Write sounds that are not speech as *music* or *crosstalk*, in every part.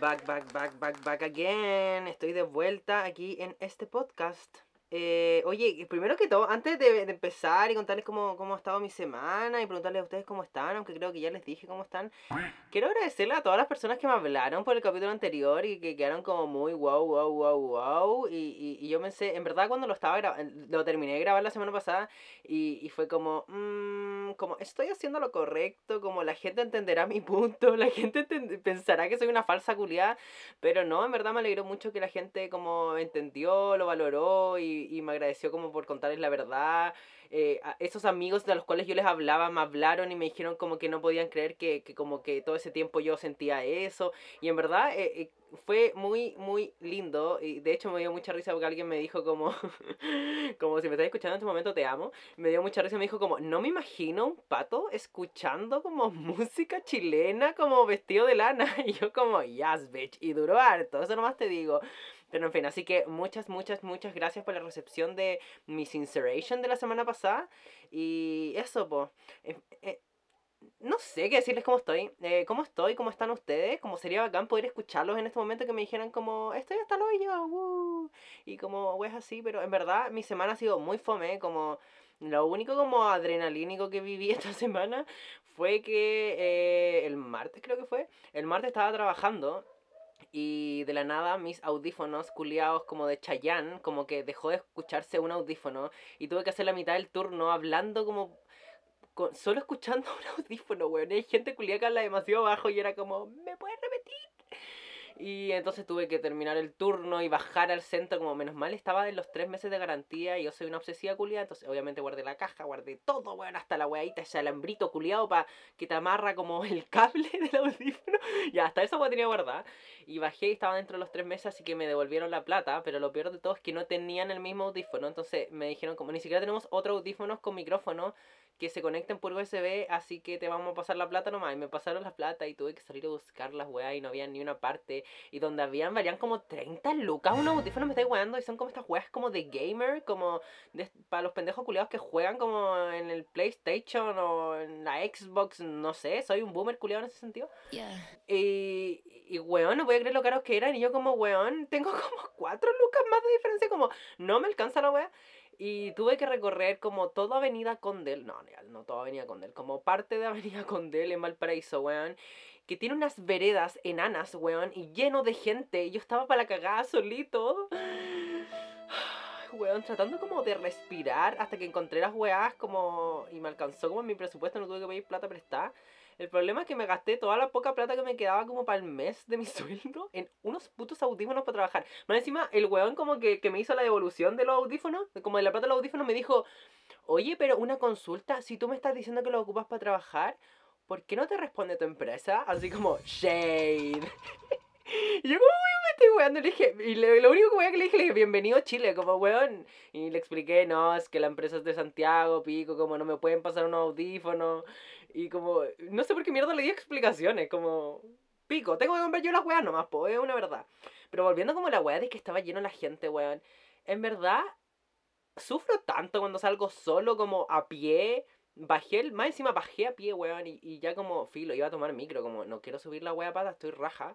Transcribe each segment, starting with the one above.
Back, back, back, back, back again. Estoy de vuelta aquí en este podcast. Eh, oye, primero que todo, antes de, de empezar y contarles cómo, cómo ha estado mi semana y preguntarles a ustedes cómo están, aunque creo que ya les dije cómo están, quiero agradecerle a todas las personas que me hablaron por el capítulo anterior y que quedaron como muy wow, wow, wow, wow. Y, y, y yo pensé, en verdad, cuando lo estaba lo terminé de grabar la semana pasada y, y fue como, mmm, como estoy haciendo lo correcto, como la gente entenderá mi punto, *laughs* la gente pensará que soy una falsa culiada, pero no, en verdad me alegró mucho que la gente como entendió, lo valoró y, y me agradeció como por contarles la verdad. Eh, esos amigos de los cuales yo les hablaba me hablaron y me dijeron como que no podían creer que, que como que todo ese tiempo yo sentía eso. Y en verdad eh, eh, fue muy, muy lindo. Y de hecho me dio mucha risa porque alguien me dijo como, *laughs* como si me estás escuchando en este momento te amo. Me dio mucha risa, me dijo como, no me imagino un pato escuchando como *laughs* música chilena como vestido de lana. *laughs* Y yo como, yes, bitch. Y duró harto, eso nomás te digo. Pero en fin, así que muchas, muchas, muchas gracias por la recepción de mi Sinceration de la semana pasada. Y eso, pues. no sé qué decirles cómo estoy. Eh, ¿Cómo estoy? ¿Cómo están ustedes? Como sería bacán poder escucharlos en este momento que me dijeran como, estoy hasta hoyo, woo", Y como, es así, pero en verdad mi semana ha sido muy fome, como... Lo único como adrenalínico que viví *laughs* esta semana fue que eh, el martes creo que fue, el martes estaba trabajando y de la nada mis audífonos culiados como de Chayanne, como que dejó de escucharse un audífono y tuve que hacer la mitad del turno hablando como... con- solo escuchando *laughs* un audífono, weón. Hay gente culiada que habla demasiado bajo y era como, ¿me puedes repetir? Y entonces tuve que terminar el turno y bajar al centro, como menos mal estaba en los tres meses de garantía y yo soy una obsesiva culiada, entonces obviamente guardé la caja, guardé todo, weón, hasta la weadita, ese alambrito culiado para que te amarra como *laughs* el cable del audífono. *laughs* Y hasta esa weá tenía guardada. Y bajé y estaba dentro de los tres meses, así que me devolvieron la plata, pero lo peor de todo es que no tenían el mismo audífono, entonces me dijeron como ni siquiera tenemos otro audífonos con micrófono que se conecten por USB, así que te vamos a pasar la plata nomás. Y me pasaron la plata y tuve que salir a buscar las weas y no había ni una parte. Y donde habían, valían como 30 lucas. Unos audífonos me estáis weando y son como estas weas como de gamer, como de- para los pendejos culiados que juegan como en el PlayStation o en la Xbox, no sé. Soy un boomer culiado en ese sentido. Y, y weón, no voy a creer lo caros que eran. Y yo como, weón, tengo *laughs* como 4 lucas más de diferencia. Como, no me alcanza la wea. Y tuve que recorrer como toda Avenida Condel. No, no, toda Avenida Condel. Como parte de Avenida *laughs* Condel en Valparaíso, weón. Que tiene unas veredas enanas, weón. Y lleno de gente. Yo estaba para la cagada solito. *sighs* Weón, tratando como de respirar hasta que encontré las weas como... Y me alcanzó como mi presupuesto, no tuve que pedir plata prestada. El problema es que me gasté toda la poca plata que me quedaba como para el mes de mi *laughs* sueldo en unos putos audífonos para trabajar. Más encima, el weón como que, que me hizo la devolución de los audífonos, como de la plata de los audífonos, me dijo, oye, pero una consulta, si tú me estás diciendo que lo ocupas para trabajar, ¿por qué no te responde tu empresa? Así como, shade. *laughs* Y yo como, weón, me estoy weando, le dije, y le- lo único que le dije, le dije, bienvenido Chile, como weón. Y le expliqué, no, es que la empresa es de Santiago, pico, como no me pueden pasar unos audífonos. Y como, no sé por qué mierda le di explicaciones, como, pico, tengo que comprar yo las weas nomás, pues, es una verdad. Pero volviendo como la wea de que estaba lleno la gente, weón. En verdad, sufro tanto cuando salgo solo como a pie. Bajé, el- más encima bajé a pie, weón, y, ya como filo, iba a tomar micro, como no quiero subir la wea pata, estoy raja.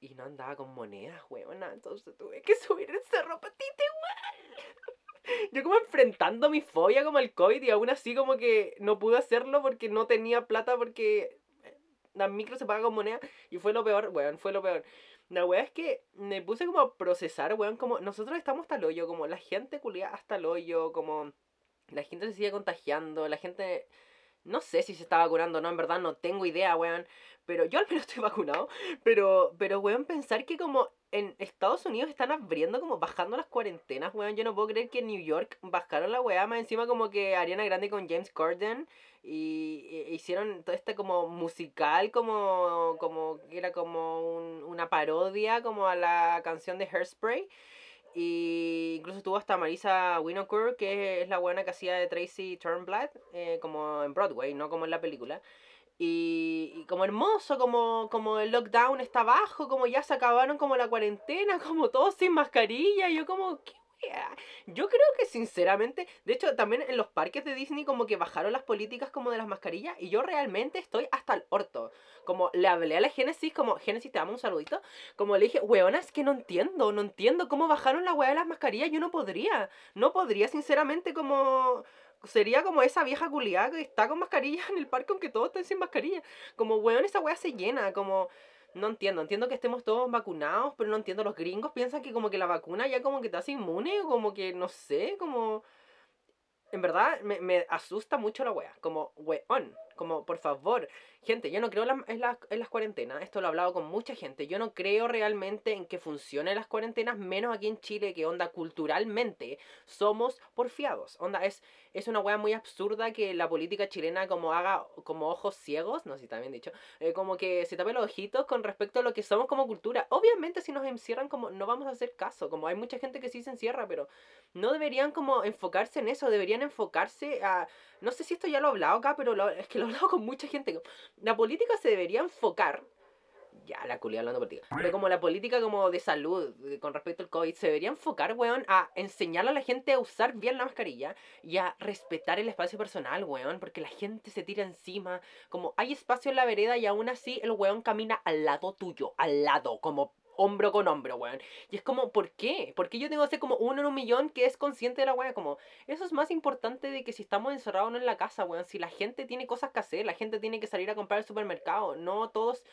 Y no andaba con monedas, weón, entonces tuve que subir el cerro patita igual. *laughs* Yo como enfrentando mi fobia como el COVID y aún así como que no pude hacerlo porque no tenía plata porque eh, la micro se paga con moneda y fue lo peor, weón, fue lo peor. La weá es que me puse como a procesar, weón, como nosotros estamos hasta el hoyo, como la gente culia hasta el hoyo, como la gente se sigue contagiando, la gente no sé si se está vacunando o no, en verdad no tengo idea, weón. Pero yo al menos estoy *laughs* vacunado. Pero, pero weón, pensar que como en Estados Unidos están abriendo, como bajando las cuarentenas, weón. Yo no puedo creer que en New York bajaron la weá, más encima como que Ariana Grande con James Corden. Y, e- hicieron todo este como musical, como, como era como un- una parodia, como a la canción de Hairspray. Y incluso tuvo hasta Marisa Winokur, que es la buena que hacía de Tracy Turnblad, eh, como en Broadway, no como en la película. Y, como hermoso, como, como el lockdown está bajo, como ya se acabaron como la cuarentena, *laughs* como todos sin mascarilla. Yo como, ¿qué wea. Yo creo que sinceramente, de hecho también en los parques de Disney como que bajaron las políticas como de las mascarillas y yo realmente estoy hasta el orto. Como le hablé a la Génesis, como Génesis te damos un saludito, como le dije, weona, es que no entiendo, no entiendo cómo bajaron la wea de las mascarillas, yo no podría, no podría sinceramente como sería como esa vieja culiada que está con mascarilla en el parque aunque todos estén sin mascarilla. Como, weón, esa wea se llena, como... No entiendo, entiendo que estemos todos vacunados, pero no entiendo, los gringos piensan que como que la vacuna ya como que te hace inmune, o como que, no sé, como... En verdad, me, me asusta mucho la wea, como, weón, como, por favor, gente, yo no creo en, en, las cuarentenas, esto lo he hablado con mucha gente, yo no creo realmente en que funcionen las cuarentenas, menos aquí en Chile, que onda culturalmente somos porfiados, onda, es es una wea muy absurda que la política chilena como haga como ojos ciegos, no sé si bien dicho, eh, como que se tape los ojitos con respecto a lo que somos como cultura. Obviamente si nos encierran como no vamos a hacer caso, como hay mucha gente que sí se encierra, pero no deberían como enfocarse en eso, deberían enfocarse a... No sé si esto ya lo he hablado acá, pero es que lo he hablado con mucha gente. La política se debería enfocar ya la culia hablando política. Pero como la política como de salud con respecto al COVID se debería enfocar, weón, a enseñarle a la gente a usar bien la mascarilla y a respetar el espacio personal, weón, porque la gente se tira encima. Como hay espacio en la vereda y aún así el weón camina al lado tuyo, al lado, como hombro con hombro, weón. Y es como, ¿por qué? Porque yo tengo que ser como uno en un millón que es consciente de la weá. Como, eso es más importante de que si estamos encerrados no en la casa, weón. Si la gente tiene cosas que hacer, la gente tiene que salir a comprar al supermercado. No todos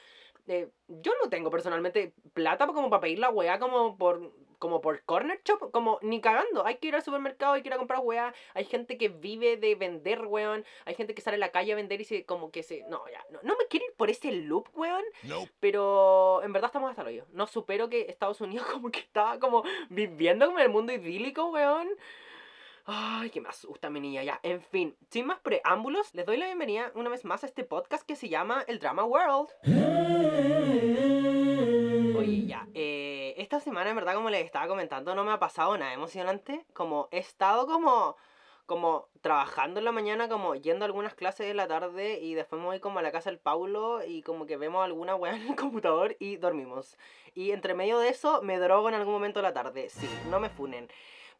eh, yo no tengo personalmente plata como para pedir la weá como por como por corner shop, como ni cagando. Hay que ir al supermercado, hay que ir a comprar weá. Hay gente que vive de vender, weón. Hay gente que sale a la calle a vender y se como que se. No, ya, no, no me quiero ir por ese loop, weón. Pero en verdad estamos hasta el hoyo. No supero que Estados Unidos *laughs* como que estaba como viviendo como en el mundo idílico, weón. Ay, que me asusta mi niña, ya. En fin, sin más preámbulos, les doy la bienvenida una vez más a este podcast que se llama El Drama World. Oye, ya. Eh, esta semana, en verdad, como les estaba comentando, no me ha pasado nada emocionante. Como he estado como como trabajando en la mañana, como yendo a algunas clases de la tarde y después me voy como a la casa del Paulo y como que vemos alguna weá en el *laughs* computador y dormimos. Y entre medio de eso me drogo en algún momento de la tarde. Sí, no me funen.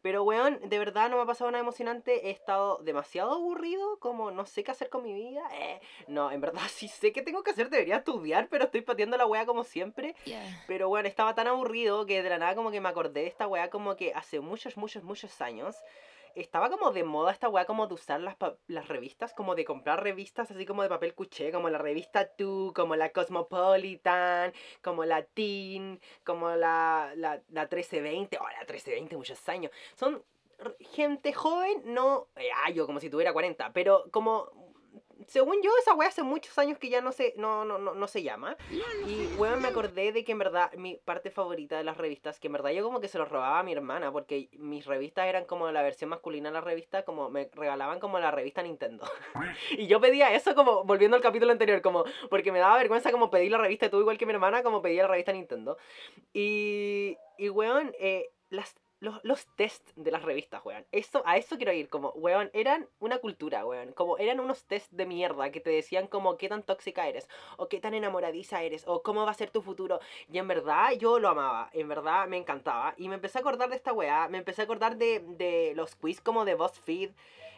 Pero, weón, de verdad no me ha pasado nada emocionante. He estado demasiado aburrido, como no sé qué hacer con mi vida. Eh, no, en verdad *laughs* sí sé qué tengo que hacer, debería estudiar, pero estoy pateando la weá como siempre. Pero, weón, estaba tan aburrido que de la nada como que me acordé de esta weá como que hace muchos, muchos, muchos años estaba como de moda esta weá como de usar las, las revistas, como de comprar revistas así como de papel cuché, como la revista Tú, como la Cosmopolitan, como la Teen, como la, la, la 1320, oh, la 1320, muchos años. Son gente joven, no, eh, ah, yo como si tuviera 40, pero como según yo, esa wea hace muchos años que ya no se, no, no, no, no se llama. y weón, me acordé de que en verdad mi parte favorita de las revistas, que en verdad yo como que se los robaba a mi hermana, porque mis revistas eran como la versión masculina de la revista, como me regalaban como la revista Nintendo. *laughs* y yo pedía eso como, volviendo al capítulo anterior, como, porque me daba vergüenza como pedir la revista, tú igual que mi hermana, como pedía la revista Nintendo. Y, y weón, eh, las, los, los test de las revistas, weón. Eso, a eso quiero ir, como, weón, eran una cultura, weón. Como eran unos test de mierda que te decían como qué tan tóxica eres, o qué tan enamoradiza eres, o cómo va a ser tu futuro. Y en verdad yo lo amaba, en verdad me encantaba. Y me empecé a acordar de esta weá, me empecé a acordar de, de los quiz como de BuzzFeed.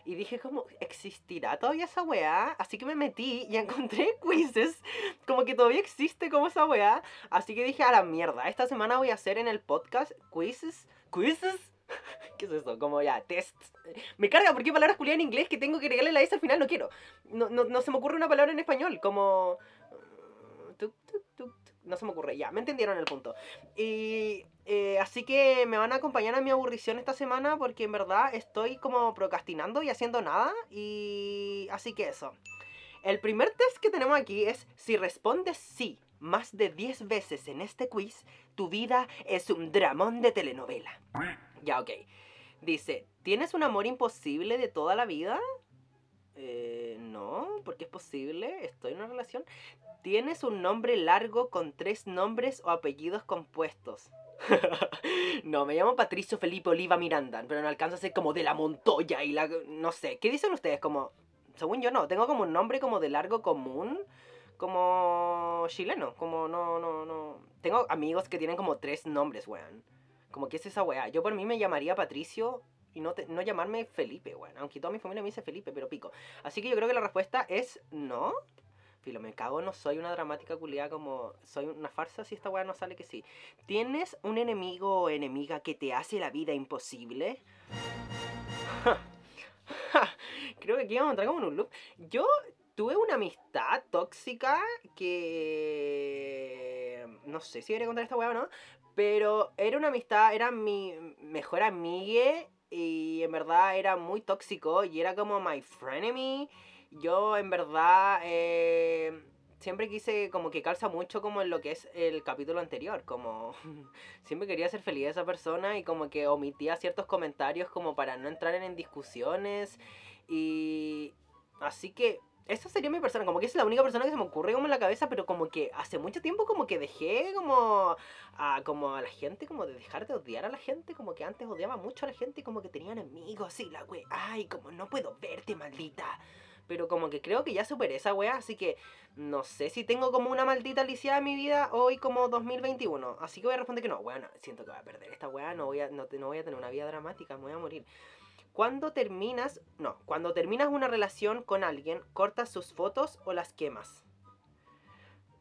Y dije como, ¿existirá todavía esa weá? Así que me metí y *laughs* encontré quizzes, como que todavía existe como esa weá. Así que dije, a la mierda, esta semana voy a hacer en el podcast quizzes ¿Quizzes? *laughs* ¿Qué es eso? Como ya, tests. Me carga porque hay palabras culiadas en inglés que tengo que regalarle la S al final, no quiero. No, no, no se me ocurre una palabra en español, como... No se me ocurre, ya, me entendieron el punto. Y eh, así que me van a acompañar a mi aburrición esta semana porque en verdad estoy como procrastinando y haciendo nada. Y así que eso. El primer test que tenemos aquí es si respondes sí más de 10 veces en este quiz, tu vida es un dramón de telenovela. Ya, ok. Dice, ¿tienes un amor imposible de toda la vida? Eh, no, porque es posible, estoy en una relación. ¿Tienes un nombre largo con tres nombres o apellidos compuestos? *laughs* no, me llamo Patricio Felipe Oliva Miranda, pero no alcanza a ser como de la Montoya y la... no sé, ¿qué dicen ustedes? Como, según yo no, tengo como un nombre como de largo común como chileno, como no, no, no. Tengo amigos que tienen como tres nombres, weón. Como que es esa weá. Yo por mí me llamaría Patricio y no, te- no llamarme Felipe, weón. Aunque toda mi familia me dice Felipe, pero pico. Así que yo creo que la respuesta es no. Filo, me cago, no soy una dramática culiada como soy una farsa si esta weá no sale que sí. ¿Tienes un enemigo o enemiga que te hace la vida imposible? *laughs* *laughs* Creo que aquí vamos a entrar como en un loop. Yo tuve una amistad tóxica que... No sé si debería contar esta weá o no. Pero era una amistad, era mi mejor amiga y en verdad era muy tóxico y era como my frenemy. Yo en verdad eh, siempre quise como que calza mucho como en lo que es el capítulo anterior, como *laughs* siempre quería ser feliz a esa persona y como que omitía ciertos comentarios como para no entrar en discusiones y así que esa sería mi persona, como que es la única persona que se me ocurre como en la cabeza, pero como que hace mucho tiempo como que dejé como a, como a la gente, como de dejar de odiar a la gente, como que antes odiaba mucho a la gente y como que tenía enemigos y la wea, ay, como no puedo verte, maldita. Pero como que creo que ya superé esa wea, así que no sé si tengo como una maldita lisiada en mi vida hoy como 2021. Así que voy a responder que no, bueno, siento que voy a perder esta wea, no voy a, no, no voy a tener una vida dramática, me voy a morir. Cuando terminas, no, cuando terminas una relación con alguien, cortas sus fotos o las quemas.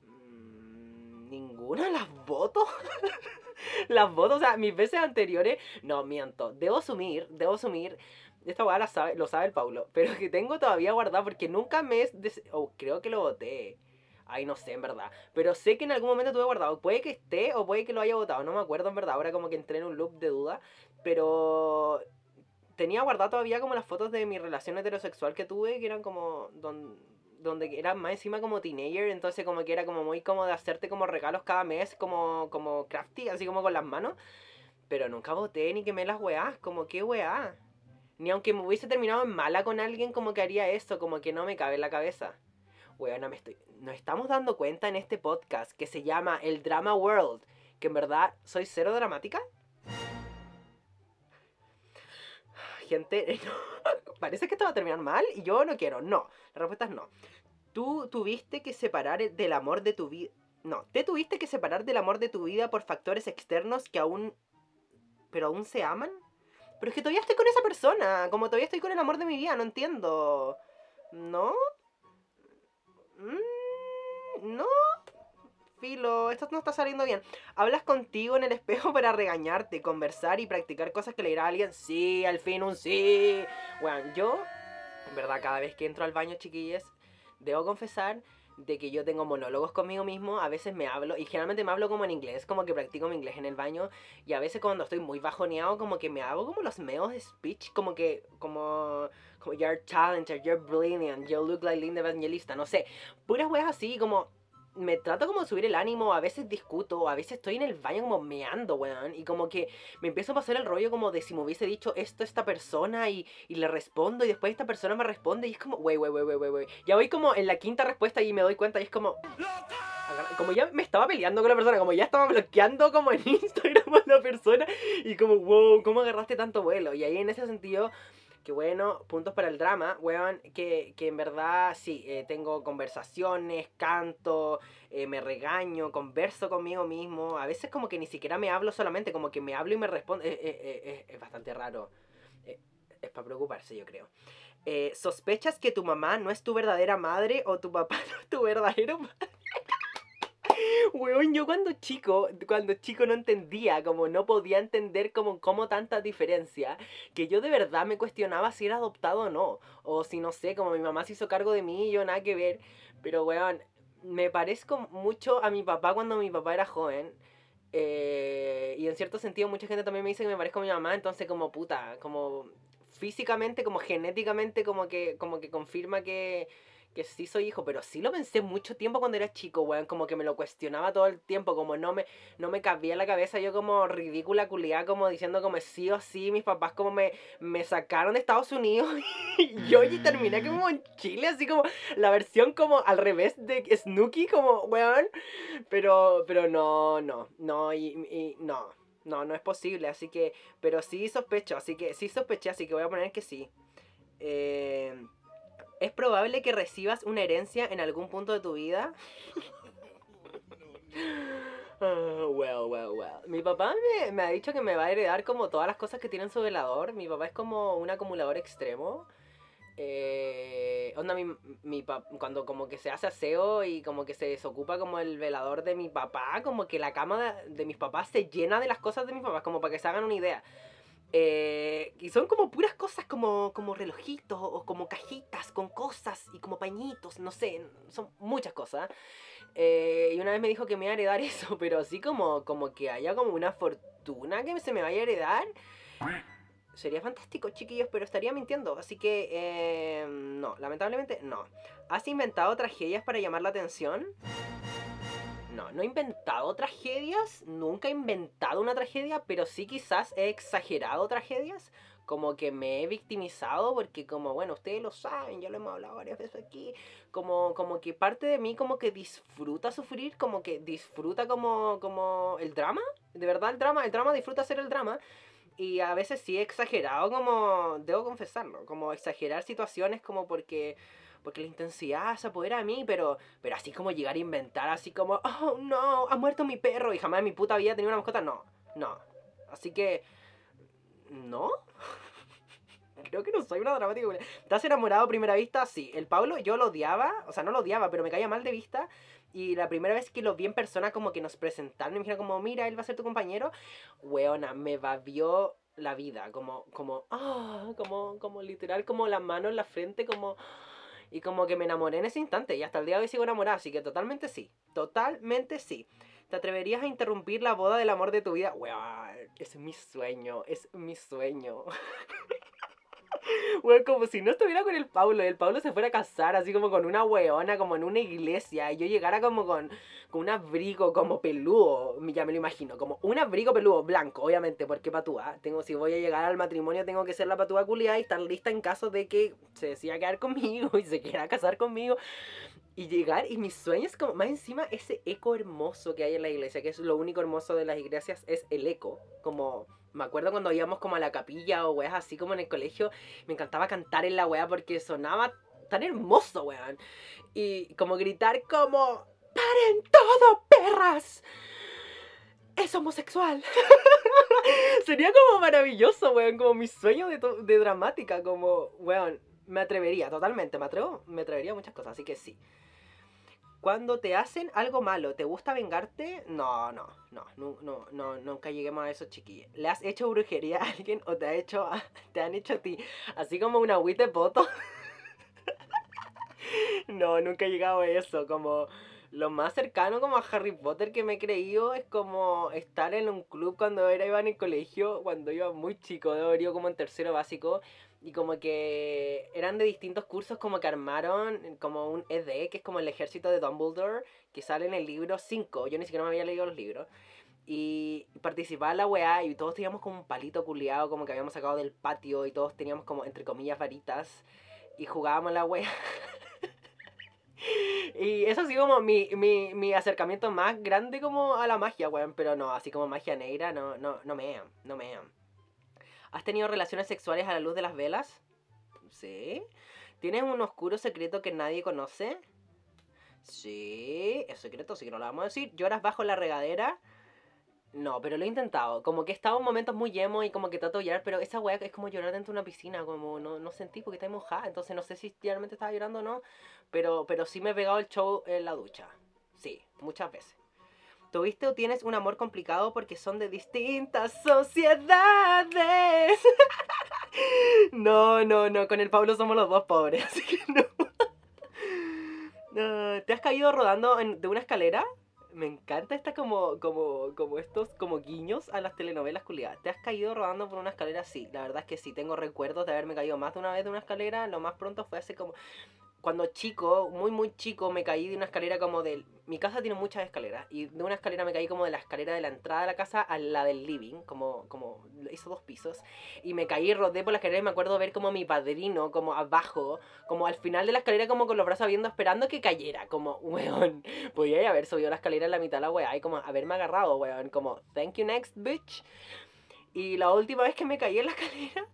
Mm, Ninguna *laughs* las voto. *laughs* las voto, o sea, mis veces anteriores, no miento, debo asumir, debo asumir, esta weá la sabe, lo sabe el Paulo, *laughs* pero que tengo todavía guardado porque nunca me es, des- o creo que lo voté. Ay, no sé, en verdad. Pero sé que en algún momento tuve guardado. Puede que esté o puede que lo haya votado. No me acuerdo, en verdad. Ahora como que entré en un loop de duda. Pero tenía guardado todavía como las fotos de mi relación heterosexual que tuve, que eran como don- donde era más encima como teenager, entonces como que era como muy como de hacerte como regalos cada mes, como, como crafty, así como con las manos. Pero nunca voté ni quemé las weás, como qué weá. Ni aunque me hubiese terminado en mala con alguien, como que haría esto, como que no me cabe en la cabeza. Weona, me estoy. Nos estamos dando cuenta en este podcast que se llama El Drama World, que en verdad soy cero dramática. Gente, *laughs* no, parece que esto va a terminar mal y yo no quiero. No, la respuesta es no. Tú tuviste que separar del amor de tu vida. No, te tuviste que separar del amor de tu vida por factores externos que aún. pero aún se aman. Pero es que todavía estoy con esa persona. Como todavía estoy con el amor de mi vida, no entiendo. ¿No? Mm, no. Filo, esto no está saliendo bien. ¿Hablas contigo en el espejo *laughs* para regañarte, conversar y practicar cosas que le dirá a alguien? Sí, al fin un sí. Bueno, yo, en verdad, cada vez que entro al baño, chiquillas, debo confesar de que yo tengo monólogos conmigo mismo, a veces me hablo, y generalmente me hablo como en inglés, como que practico mi inglés en el baño, y a veces cuando estoy muy bajoneado, como que me hago como los meos de speech, como que, como, como you're talented, you're brilliant, you look like Linda Evangelista, no sé, puras weas así, como, me trato como de subir el ánimo, a veces discuto, a veces estoy en el baño como meando, weón, y como que me empiezo a pasar el rollo como de si me hubiese dicho esto a esta persona y, y le respondo y después esta persona me responde y es como, wey, wey, wey, wey, wey. Ya voy como en la quinta respuesta y me doy cuenta y es como, como ya me estaba peleando con la persona, como ya estaba bloqueando como en *laughs* Instagram a la persona y como, wow, ¿cómo agarraste tanto vuelo? Y ahí en ese sentido, que bueno, puntos para el drama, weón, que, que en verdad sí, eh, tengo conversaciones, canto, eh, me regaño, converso conmigo mismo, a veces como que ni siquiera me hablo solamente, como que me hablo y me responde, eh, es bastante raro, es para preocuparse yo creo. ¿Sospechas que tu mamá no es tu verdadera madre o tu papá *laughs* no es tu verdadero padre? Weón, yo cuando chico, cuando chico no entendía, como no podía entender como, como tanta diferencia, que yo de verdad me cuestionaba si era adoptado o no, o si no sé, como mi mamá se hizo cargo de mí y yo nada que ver, pero weón, me parezco mucho a mi papá cuando mi papá era joven, eh, y en cierto sentido mucha gente también me dice que me parezco a mi mamá, entonces como puta, como físicamente, como genéticamente, como que, como que confirma que, que sí soy hijo, pero sí lo pensé mucho tiempo cuando era chico, weón, como que me lo cuestionaba todo el tiempo, como no me, no me cabía en la cabeza, yo como ridícula, culiada, como diciendo como sí o sí, mis papás como me, me sacaron de Estados Unidos *laughs* y yo y terminé como en Chile, así como la versión como al revés de Snooki, como, weón, pero, pero no, no, no, y, y no, no, no es posible, así que, pero sí sospecho, así que sí sospeché, así que voy a poner que sí. Eh, ¿Es probable que recibas una herencia en algún punto de tu vida? *laughs* Ah, well, well, well. Mi papá me, me ha dicho que me va a heredar como todas las cosas que tiene en su velador. Mi papá es como un acumulador extremo. Eh, onda, mi, mi pap- cuando como que se hace aseo y como que se desocupa como el velador de mi papá, como que la cama de, de mis papás se llena de las cosas de mis papás, como para que se hagan una idea. Eh, y son como puras cosas como, como relojitos o como cajitas con cosas y como pañitos, no sé, son muchas cosas. Eh, y una vez me dijo que me iba a heredar *laughs* eso, pero así como, como que haya como una fortuna que se me vaya a heredar. Sería fantástico, chiquillos, pero estaría mintiendo. Así que, eh, no, lamentablemente no. ¿Has inventado tragedias para llamar la atención? No, no he inventado tragedias, nunca he inventado una tragedia, pero sí quizás he exagerado tragedias, como que me he victimizado, porque como, bueno, ustedes lo saben, ya lo hemos hablado varias veces aquí, como, como que parte de mí como que disfruta sufrir, como que disfruta como, como el drama, de verdad el drama, el drama disfruta hacer el drama, y a veces sí he exagerado como, debo confesarlo, como exagerar situaciones como porque porque la intensidad se apodera de mí, pero, pero así como llegar a inventar, así como, oh no, ha muerto mi perro y jamás en mi puta vida he tenido una mascota, no, no. Así que, ¿no? *laughs* Creo que no soy una dramática. ¿Estás enamorado a primera vista? Sí. El Pablo yo lo odiaba, o sea, no lo odiaba, pero me caía mal de vista. Y la primera vez que lo vi en persona, como que nos presentaron, me dijeron como, mira, él va a ser tu compañero. Weona, me babió la vida, como, como, ah, como, como literal, como la mano en la frente, como... Y como que me enamoré en ese instante y hasta el día de hoy sigo enamorada, así que totalmente sí, totalmente sí. ¿Te atreverías a interrumpir la boda del amor de tu vida? Weón, es mi sueño, es mi sueño. *laughs* *laughs* Como si no estuviera con el Pablo el Pablo se fuera a casar así como con una weona, como en una iglesia, y yo llegara como con, con un abrigo como peludo, ya me lo imagino, como un abrigo peludo blanco, obviamente, porque patúa. Tengo, si voy a llegar al matrimonio, tengo que ser la patúa culiada y estar lista en caso de que se decida quedar conmigo *laughs* y se quiera casar conmigo. Y llegar, y mis sueños, como más encima, ese eco hermoso que hay en la iglesia, que es lo único hermoso de las iglesias, es el eco. Como, me acuerdo cuando íbamos como a la capilla o weas así como en el colegio, me encantaba cantar en la wea porque sonaba tan hermoso, weón. Y como gritar como, ¡paren todo, perras! Es homosexual. *laughs* Sería como maravilloso, weón, como mi sueño de, de dramática, como, weón, me atrevería, totalmente, me atrevo, me atrevería a muchas cosas, así que sí. Cuando te hacen algo malo, ¿te gusta vengarte? No, no, no, no, no, no nunca lleguemos a eso, chiquillos. ¿Le has hecho brujería a alguien o te, ha hecho *laughs* te han hecho a ti? Así como una agüita de poto. *laughs* no, nunca he llegado a eso, como... Lo más cercano como a Harry Potter que me he creído es como estar en un club cuando era iba en el colegio, cuando iba muy chico, ido como en tercero básico, y como que eran de distintos cursos como que armaron como un ED, que es como el ejército de Dumbledore, que sale en el libro 5, yo ni siquiera me había leído los libros. Y participaba la weá y todos teníamos como un palito culiado como que habíamos sacado del patio y todos teníamos como entre comillas varitas y jugábamos la weá. *laughs* Y eso ha sido como mi, mi, mi acercamiento más grande como a la magia, weón. Pero no, así como magia negra, no, no, no me no me ¿Has tenido relaciones sexuales a la luz de las velas? Sí. ¿Tienes un oscuro secreto que nadie conoce? Sí, es secreto, así que no lo vamos a decir. ¿Lloras bajo la regadera? No, pero lo he intentado. Como que he estado en momentos muy emo y como que trato de llorar, pero esa weá es como llorar dentro de una piscina, como no, no sentí porque está mojada, entonces no sé si realmente estaba llorando o no, pero, pero sí me he pegado el show en la ducha. Sí, muchas veces. ¿Tuviste o tienes un amor complicado porque son de distintas sociedades? *laughs* no, no, no, con el Pablo somos los dos pobres, *laughs* así que no. No, ¿Te has caído rodando de una escalera? Me encanta esta como, como, como estos como guiños a las telenovelas culiadas. ¿Te has caído rodando por una escalera? Sí, la verdad es que sí, tengo recuerdos de haberme caído más de una vez de una escalera. Lo más pronto fue hace como... Cuando chico, muy muy chico, me caí de una escalera como del... Mi casa tiene muchas escaleras. Y de una escalera me caí como de la escalera de la entrada de la casa a la del living. Como, como hizo dos pisos. Y me caí, rodé por la escalera y me acuerdo ver como mi padrino, como abajo, como al final de la escalera, como con los brazos abriendo, esperando que cayera. Como, *laughs* weón, podía haber subido la escalera en la mitad de la weá y como haberme agarrado, weón. Como, thank you next, bitch. Y la última vez que me caí en la *laughs* escalera,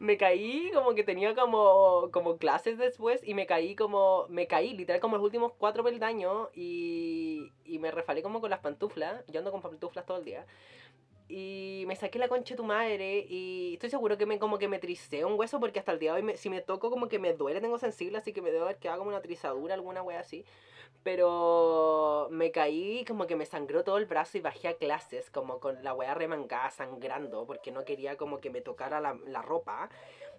me caí como que tenía como, como clases después y me caí como, me caí literal como los últimos cuatro peldaños y, y me refalé como con las pantuflas, yo ando con pantuflas todo el día. Y me saqué la concha de tu madre y estoy seguro que me como que me tricé un hueso porque hasta el día de hoy si me toco como que me duele, tengo sensible, así que me debo haber quedado como una trizadura, alguna wea así. Pero me caí, como que me sangró todo el brazo y bajé a clases, como con la wea remangada, sangrando, porque no quería como que me tocara la, la ropa.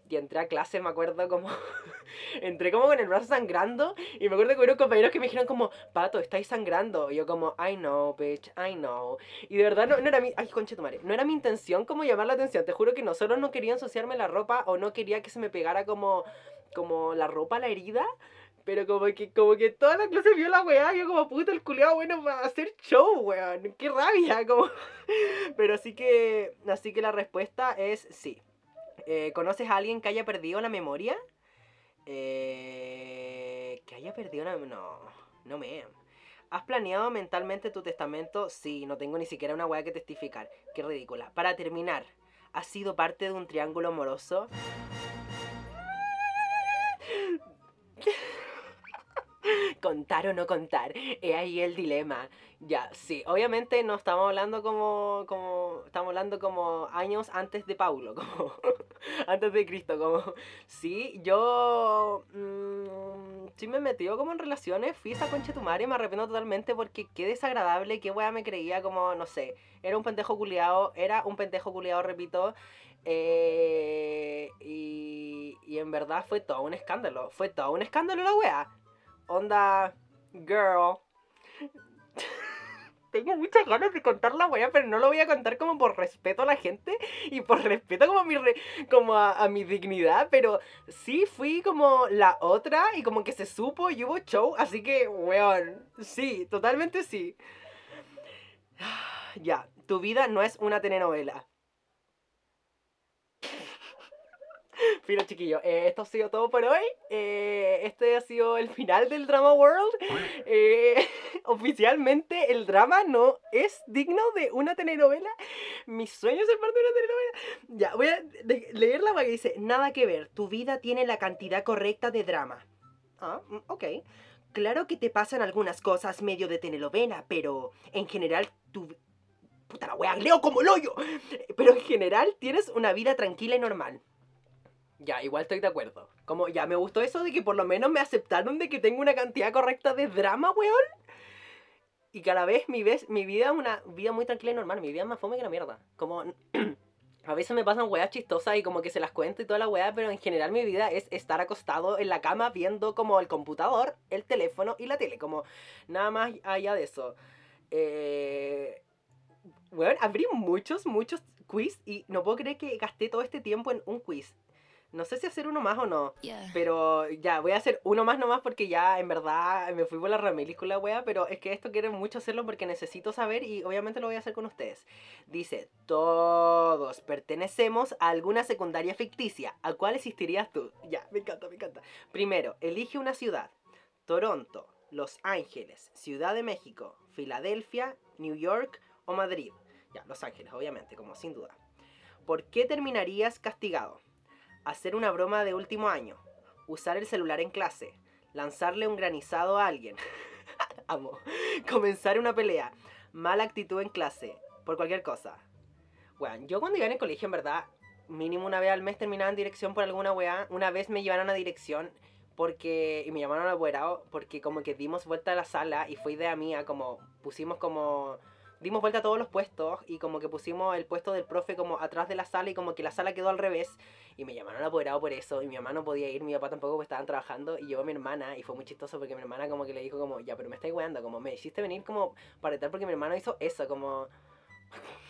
Y entré a clase, me acuerdo como... *laughs* entré como con el brazo sangrando y me acuerdo que hubo compañeros que me dijeron como, Pato, estáis sangrando. Y yo como, I know, bitch, I know. Y de verdad no, no era mi... Ay, conche tu madre. No era mi intención como llamar la atención. Te juro que no solo no quería ensuciarme la ropa o no quería que se me pegara como, como la ropa a la herida, pero como que, como que toda la clase vio la weá, yo como puta el culiado bueno para hacer show, weón. Qué rabia, *laughs* como. Pero así que. Así que la respuesta es sí. Eh, ¿Conoces a alguien que haya perdido la memoria? Eh, que haya perdido la No, no me. ¿Has planeado mentalmente tu testamento? Sí, no tengo ni siquiera una weá que testificar. Qué ridícula. Para terminar, ¿has sido parte de un triángulo amoroso? Contar o no contar. He ahí el dilema. Ya, sí. Obviamente no estamos hablando como. como estamos hablando como años antes de Paulo, *laughs* como. antes de Cristo, como. Sí, yo. Mmm, sí me metió como en relaciones. Fui esa concha tu madre y me arrepiento totalmente porque qué desagradable, qué wea me creía como, no sé. Era un pendejo culiado, era un pendejo culiado, repito. Eh, y, y en verdad fue todo un escándalo. Fue todo un escándalo la wea onda, girl. *laughs* Tengo muchas ganas de contar la wea, pero no lo voy a contar como por respeto a la gente y por respeto como a mi, como a, mi dignidad, pero sí fui como la otra y como que se supo y hubo show, así que, weón, sí, totalmente sí. *sighs* Ya, tu vida no es una telenovela. *laughs* Fino chiquillo, eh, esto ha sido todo por hoy. Eh, este ha sido el final del Drama World. Eh, *laughs* oficialmente el drama no es digno de una telenovela. Mi sueño es ser parte de una telenovela. Ya, voy a leerla para que dice, nada que ver, tu vida tiene la cantidad correcta de drama. Ah, mm, ok. Claro que te pasan algunas cosas medio de telenovela, pero en general tu... Puta la wea, leo como el hoyo. Pero en general tienes una vida tranquila y normal. Ya, igual estoy de acuerdo. Como ya me gustó eso de que por lo menos me aceptaron de que tengo una cantidad correcta de drama, weón. Y cada vez mi, vez, mi vida es una vida muy tranquila y normal. Mi vida es más fome que la mierda. Como *clears throat* a veces me pasan weas chistosas y como que se las cuento y toda la wea, pero en general mi vida es estar acostado en la cama viendo como el computador, el teléfono y la tele. Como nada más allá de eso. Eh... Bueno, abrí muchos, muchos quiz y no puedo creer que gasté todo este tiempo en un quiz. No sé si hacer uno más o no. Pero ya, voy a hacer uno más nomás porque ya en verdad me fui por la ramelis con la wea. Pero es que esto quiero mucho hacerlo porque necesito saber y obviamente lo voy a hacer con ustedes. Dice: Todos pertenecemos a alguna secundaria ficticia. ¿A cuál existirías tú? Ya, me encanta, me encanta. Primero, elige una ciudad: Toronto, Los Ángeles, Ciudad de México, Filadelfia, New York o Madrid. Ya, Los Ángeles, obviamente, como sin duda. ¿Por qué terminarías castigado? Hacer una broma de último año, usar el celular en clase, lanzarle un granizado a alguien, *laughs* amo, comenzar una pelea, mala actitud en clase, por cualquier cosa. Bueno, yo cuando iba en el colegio, en verdad, mínimo una vez al mes terminaba en dirección por alguna weá. Una vez me llevaron a dirección porque y me llamaron al apoderado porque como que dimos vuelta a la sala y fue idea mía, como pusimos como dimos vuelta a todos los puestos y como que pusimos el puesto del profe como atrás de la sala y como que la sala quedó al revés y me llamaron apoderado por eso y mi mamá no podía ir, mi papá tampoco porque estaban trabajando y yo mi hermana y fue muy chistoso porque mi hermana como que le dijo como, ya, pero me estáis weando, como me hiciste venir como para estar porque mi hermano hizo eso, como... *laughs*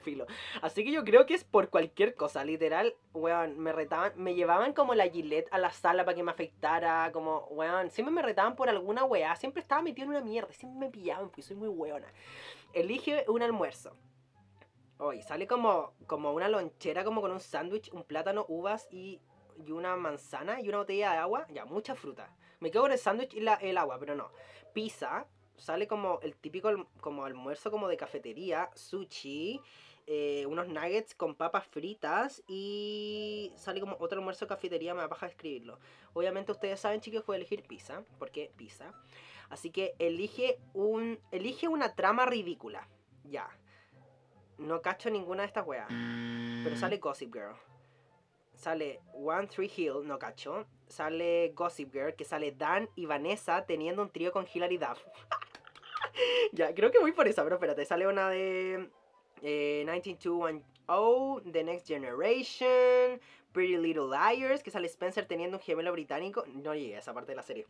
filo. Así que yo creo que es por cualquier cosa, literal, weón, me retaban, me llevaban como la gilet a la sala para que me afectara, como, weón, siempre me retaban por alguna weá, siempre estaba metido en una mierda, siempre me pillaban, pues soy muy weona. Elige un almuerzo. Hoy sale como, como una lonchera, como con un sándwich, un plátano, uvas y, y, una manzana y una botella de agua. Ya, mucha fruta. Me quedo con el sándwich y la, el agua, pero no. Pizza, sale como el típico como almuerzo como de cafetería, sushi, eh, unos nuggets con papas fritas y sale como otro almuerzo de cafetería, me va a bajar escribirlo. Obviamente ustedes saben, chicos, que voy a elegir pizza, porque pizza. Así que elige un elige una trama ridícula. Ya. No cacho ninguna de estas weas. Pero sale Gossip Girl. Sale One Tree Hill, no cacho. Sale Gossip Girl, que sale Dan y Vanessa teniendo un trío con Hilary Duff. *laughs* ya, creo que voy por esa, pero espérate. Sale una de eh, 19210, The Next Generation, Pretty Little Liars, que sale Spencer teniendo un gemelo británico. No llegué a esa parte de la serie.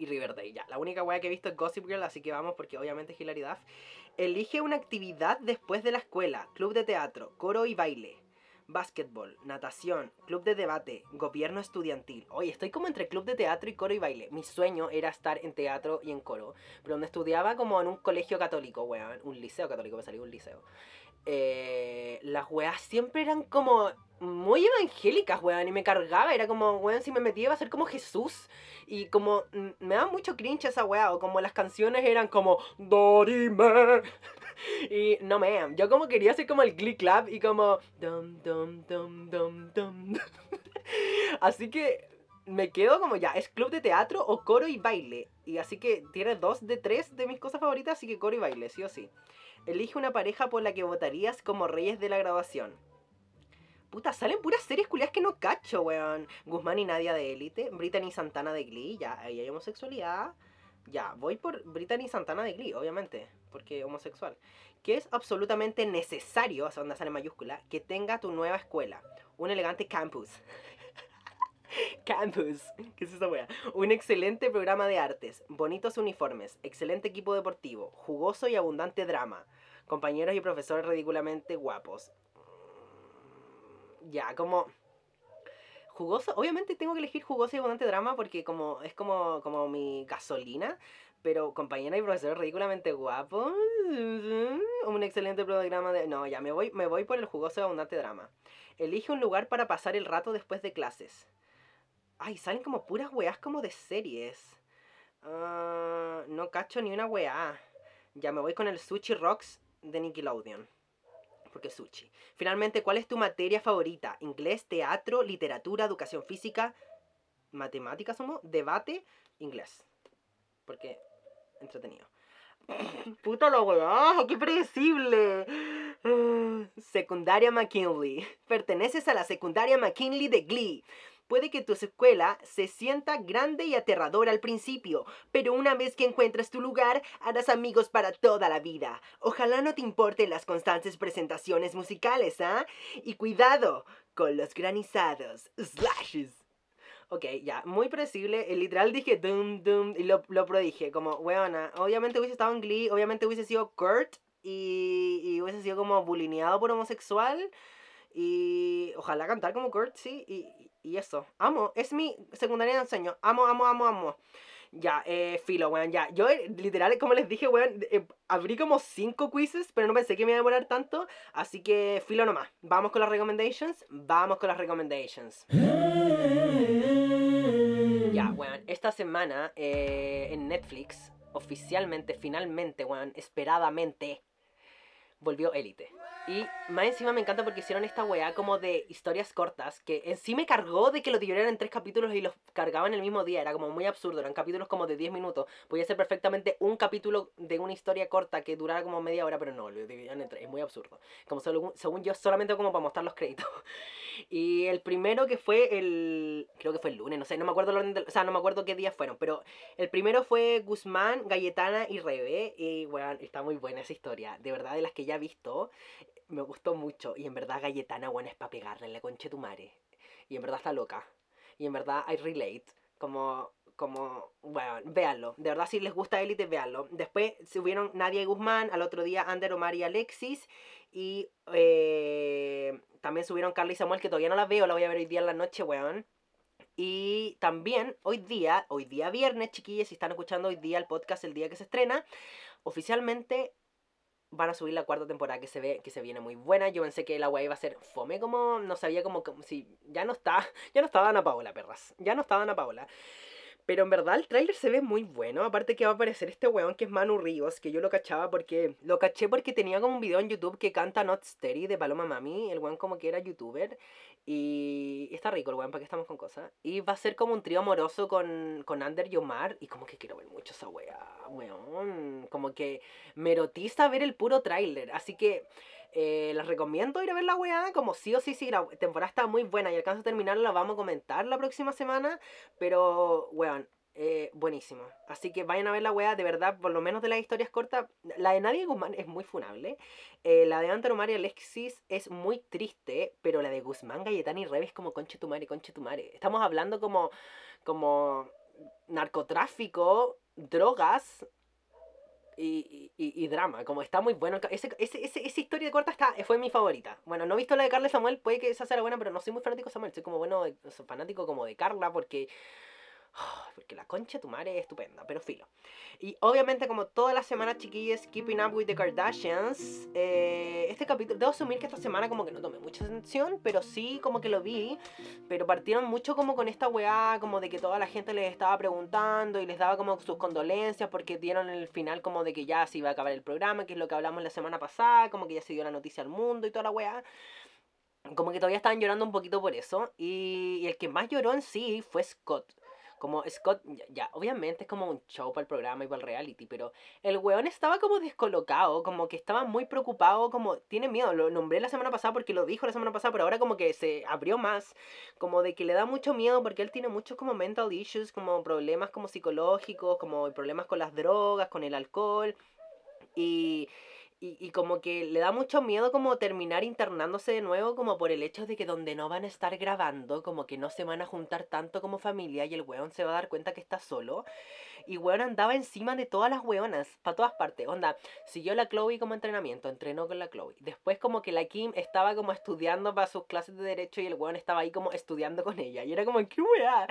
Y Riverdale, ya. La única wea que he visto es Gossip Girl, así que vamos porque obviamente es Hilary Duff. Elige una actividad después de la escuela. Club de teatro, coro y baile. Básquetbol, natación, club de debate, gobierno estudiantil. Oye, estoy como entre club de teatro y coro y baile. Mi sueño era estar en teatro y en coro. Pero donde estudiaba como en un colegio católico, weón. Un liceo católico, me salió un liceo. Eh, las weas siempre eran como muy evangélicas, weón. Y me cargaba. Era como, weón, si me metía iba a ser como Jesús. Y como mm, me da mucho cringe esa wea. O como las canciones eran como Dorime. *laughs* Y no me yo como quería ser como el Glee Club y como dum dum dum dum dum. *laughs* así que me quedo como ya, es club de teatro o coro y baile. Y así que tiene dos de tres de mis cosas favoritas, así que coro y baile, sí o sí. Elige una pareja por la que votarías como reyes de la graduación. Puta, salen puras series culiadas que no cacho, weón. Guzmán y Nadia de Élite, Brittany Santana de Glee, ya, ahí hay homosexualidad. Ya, voy por Brittany Santana de Glee, obviamente, porque homosexual. Que es absolutamente necesario, o sea, sale mayúscula, que tenga tu nueva escuela. Un elegante campus. *laughs* campus. ¿Qué es esa wea? Un excelente programa de artes, bonitos uniformes, excelente equipo deportivo, jugoso y abundante drama, compañeros y profesores ridículamente guapos. Ya, como jugoso, obviamente tengo que elegir jugoso y abundante drama porque como es como, como mi gasolina, pero compañera y profesor ridículamente guapo, un excelente programa de... No, ya me voy, me voy por el jugoso y abundante drama. Elige un lugar para pasar el rato después de clases. Ay, salen como puras weas como de series. Ah, no cacho ni una wea. Ya me voy con el Sushi Rocks de Nickelodeon porque sushi. Finalmente, ¿cuál es tu materia favorita? Inglés, teatro, literatura, educación física, matemáticas somos, debate, inglés. Porque entretenido. *coughs* Puta la weá, qué predecible. Secundaria McKinley. Perteneces a la secundaria McKinley de Glee. Puede que tu escuela se sienta grande y aterradora al principio, pero una vez que encuentres tu lugar, harás amigos para toda la vida. Ojalá no te importen las constantes presentaciones musicales, ¿ah? Y cuidado con los granizados, slashes. Ok, ya, muy predecible. Literal dije dum dum y lo, lo dije como, weona, obviamente hubiese estado en Glee, obviamente hubiese sido Kurt y, y hubiese sido como bulineado por homosexual. Y ojalá cantar como Kurt, sí. Y, y eso, amo, es mi secundaria de enseño. Amo, amo, amo, amo. Ya, eh, filo, weón, ya. Yo, eh, literal, como les dije, weón, eh, abrí como cinco quizzes, pero no pensé que me iba a demorar tanto. Así que, filo nomás. Vamos con las recommendations. Vamos con las recommendations. Ya, weón, esta semana eh, en Netflix, oficialmente, finalmente, weón, esperadamente, volvió Elite. Y más encima me encanta porque hicieron esta weá como de historias cortas, que en sí me cargó de que lo dividieran en tres capítulos y los cargaban el mismo día, era como muy absurdo, eran capítulos como de 10 minutos, podía ser perfectamente un capítulo de una historia corta que durara como media hora, pero no, lo dividían en tres, es muy absurdo. Como según, yo, solamente como para mostrar los créditos. *laughs* Y el primero que fue el, creo que fue el lunes, no sé, no me acuerdo, o sea, no me acuerdo qué días fueron, pero el primero fue Guzmán, Galletana y Rebe, y bueno, está muy buena esa historia, de verdad, de las que ya visto me gustó mucho. Y en verdad Galletana, bueno, es para pegarle en la concha tu madre. Y en verdad está loca. Y en verdad I relate. Como, como, bueno, véanlo. De verdad, si les gusta Elite, véanlo. Después subieron Nadia y Guzmán, al otro día Ander, Omar y Alexis. Y eh, también subieron Carly y Samuel, que todavía no las veo, la voy a ver hoy día en la noche, weón. Y también hoy día, hoy día viernes, chiquillas, si están escuchando hoy día el podcast, el día que se estrena, oficialmente van a subir la cuarta temporada que se ve que se viene muy buena. Yo pensé que la wea iba a ser fome como no sabía como, como si ya no está, *laughs* ya no estaba Ana Paola, perras. Ya no estaba Ana Paola. Pero en verdad el tráiler se ve muy bueno. Aparte que va a aparecer este weón que es Manu Ríos, que yo lo cachaba porque. Lo caché porque tenía como un video en YouTube que canta Not Steady de Paloma Mami. El weón como que era youtuber. Y está rico el weón, para que estamos con cosas. Y va a ser como un trío amoroso con, con Ander y Omar. Y como que quiero ver mucho esa weá, weón. Como que me erotiza ver el puro tráiler. Así que eh, les recomiendo ir a ver la weá, como sí o sí, sí, la temporada está muy buena y alcanzo a terminarla, la vamos a comentar la próxima semana, pero, weón, eh, buenísimo. Así que vayan a ver la weá, de verdad, por lo menos de las historias cortas. La de Nadia Guzmán es muy funable. Eh, la de Antero María Alexis es muy triste, pero la de Guzmán, Galletani y Reves como conche tu madre, conche tu madre. Estamos hablando como, como narcotráfico, drogas, y, y, y, drama. Como está muy bueno. Ese, ese, esa historia corta está, fue mi favorita. Bueno, no he visto la de Carla Samuel, puede que esa sea buena, pero no soy muy fanático de Samuel. Soy como bueno, soy fanático como de Carla porque porque la concha de tu madre es estupenda, pero filo. Y obviamente, como todas las semanas, chiquillas, Keeping Up with the Kardashians. Eh, este capítulo, debo asumir que esta semana como que no tomé mucha atención, pero sí como que lo vi. Pero partieron mucho como con esta weá, como de que toda la gente les estaba preguntando y les daba como sus condolencias porque dieron el final como de que ya se iba a acabar el programa, que es lo que hablamos la semana pasada, como que ya se dio la noticia al mundo y toda la weá como que todavía estaban llorando un poquito por eso. Y, y, el que más lloró en sí fue Scott. Como Scott, ya, obviamente es como un show para el programa y para el reality, pero el weón estaba como descolocado, como que estaba muy preocupado, como tiene miedo, lo nombré la semana pasada porque lo dijo la semana pasada, pero ahora como que se abrió más, como de que le da mucho miedo porque él tiene muchos como mental issues, como problemas como psicológicos, como problemas con las drogas, con el alcohol, y y, y, como que le da mucho miedo como terminar internándose de nuevo como por el hecho de que donde no van a estar grabando, como que no se van a juntar tanto como familia y el weón se va a dar cuenta que está solo. Y weón andaba encima de todas las weonas, para todas partes. Onda, siguió la Chloe como entrenamiento, entrenó con la Chloe. Después como que la Kim estaba como estudiando para sus clases de derecho y el weón estaba ahí como estudiando con ella. Y era como, ¿qué weá?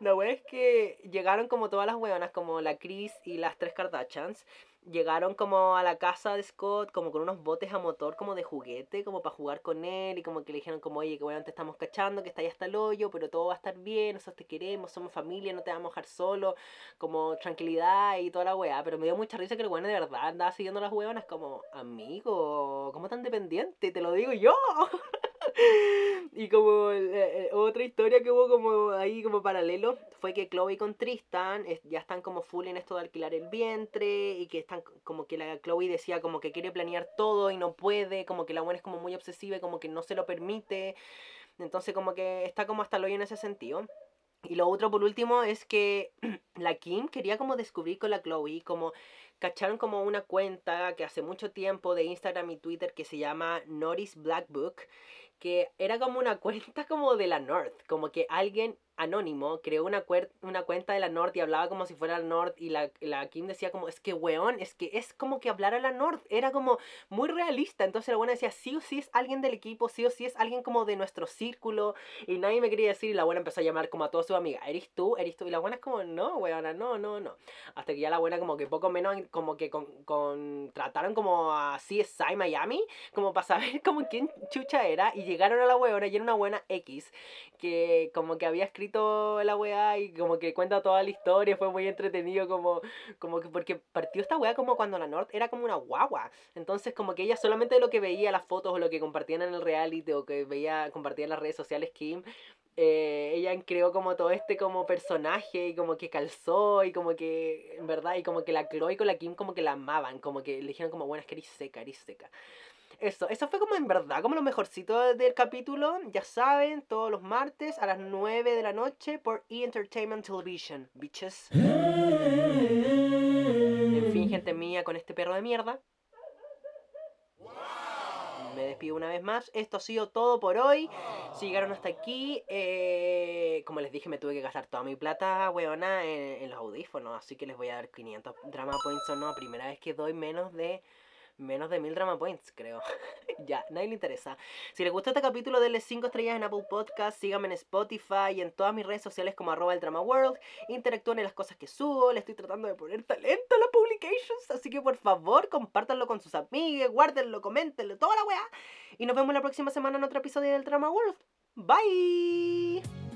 La weá es que llegaron como todas las weonas, como la Chris y las tres Kardashians llegaron como a la casa de Scott como con unos botes a motor como de juguete, como para jugar con él y como que le dijeron como, oye, que bueno, te estamos cachando, que está ahí hasta el hoyo, pero todo va a estar bien, nosotros te queremos, somos familia, no te vamos a dejar solo, como tranquilidad y toda la weá, pero me dio mucha risa que el bueno de verdad andaba siguiendo las weonas como, amigo, ¿cómo tan dependiente? Te lo digo yo. *laughs* y como eh, eh, otra historia que hubo como ahí como paralelo fue que Chloe con Tristan ya están como full en esto de alquilar el vientre y que están como que la Chloe decía como que quiere planear todo y no puede, como que la buena es como muy obsesiva y como que no se lo permite. Entonces como que está como hasta el hoyo en ese sentido. Y lo otro por último es que *clears throat* la Kim quería como descubrir con la Chloe como cacharon como una cuenta que hace mucho tiempo de Instagram y Twitter que se llama Norris Black Book que era como una *laughs* cuenta como de la North, como que alguien anónimo creó una, una cuenta de la North y hablaba como si fuera la North y la, la Kim decía como, es que weón, es que es como que hablar a la North, era como muy realista, entonces la buena decía, sí o sí es alguien del equipo, sí o sí es alguien como de nuestro círculo y nadie me quería decir y la buena empezó a llamar como a toda su amiga, eres tú, eres tú y la buena es como, no, weona, no, no, no, hasta que ya la buena como que poco menos como que con, con trataron como a CSI Miami, como para saber *laughs* como quién chucha era y llegaron a la weona y era una buena X que como que había escrito la weá y como que cuenta toda la historia, fue muy entretenido como, como que porque partió esta weá como cuando la North era como una guagua, entonces como que ella solamente lo que veía las fotos o lo que compartían en el reality o que veía, compartía en las redes sociales Kim, eh, ella creó como todo este como personaje y como que calzó y como que, en verdad, y como que la Chloe con la Kim como que la amaban, como que le dijeron como, bueno, es que eres seca, eres seca. Eso, eso fue como en verdad, como lo mejorcito del capítulo. Ya saben, todos los martes a las 9 de la noche por E! Entertainment Television, bitches. En fin, gente mía, con este perro de mierda. Me despido una vez más. Esto ha sido todo por hoy. Si llegaron hasta aquí, eh, como les dije, me tuve que gastar toda mi plata, weona, en, en, los audífonos. Así que les voy a dar 500 drama points o no. Primera vez que doy menos de menos de mil drama points, creo. *laughs* ya, nadie le interesa. Si les gustó este capítulo, denle 5 estrellas en Apple Podcast, síganme en Spotify y en todas mis redes sociales como arroba el drama world. Interactúen en las cosas que subo, le estoy tratando de poner talento a las publications, así que por favor, compártanlo con sus amigos, guárdenlo, coméntenlo, toda la weá. Y nos vemos la próxima semana en otro episodio del Drama World. Bye.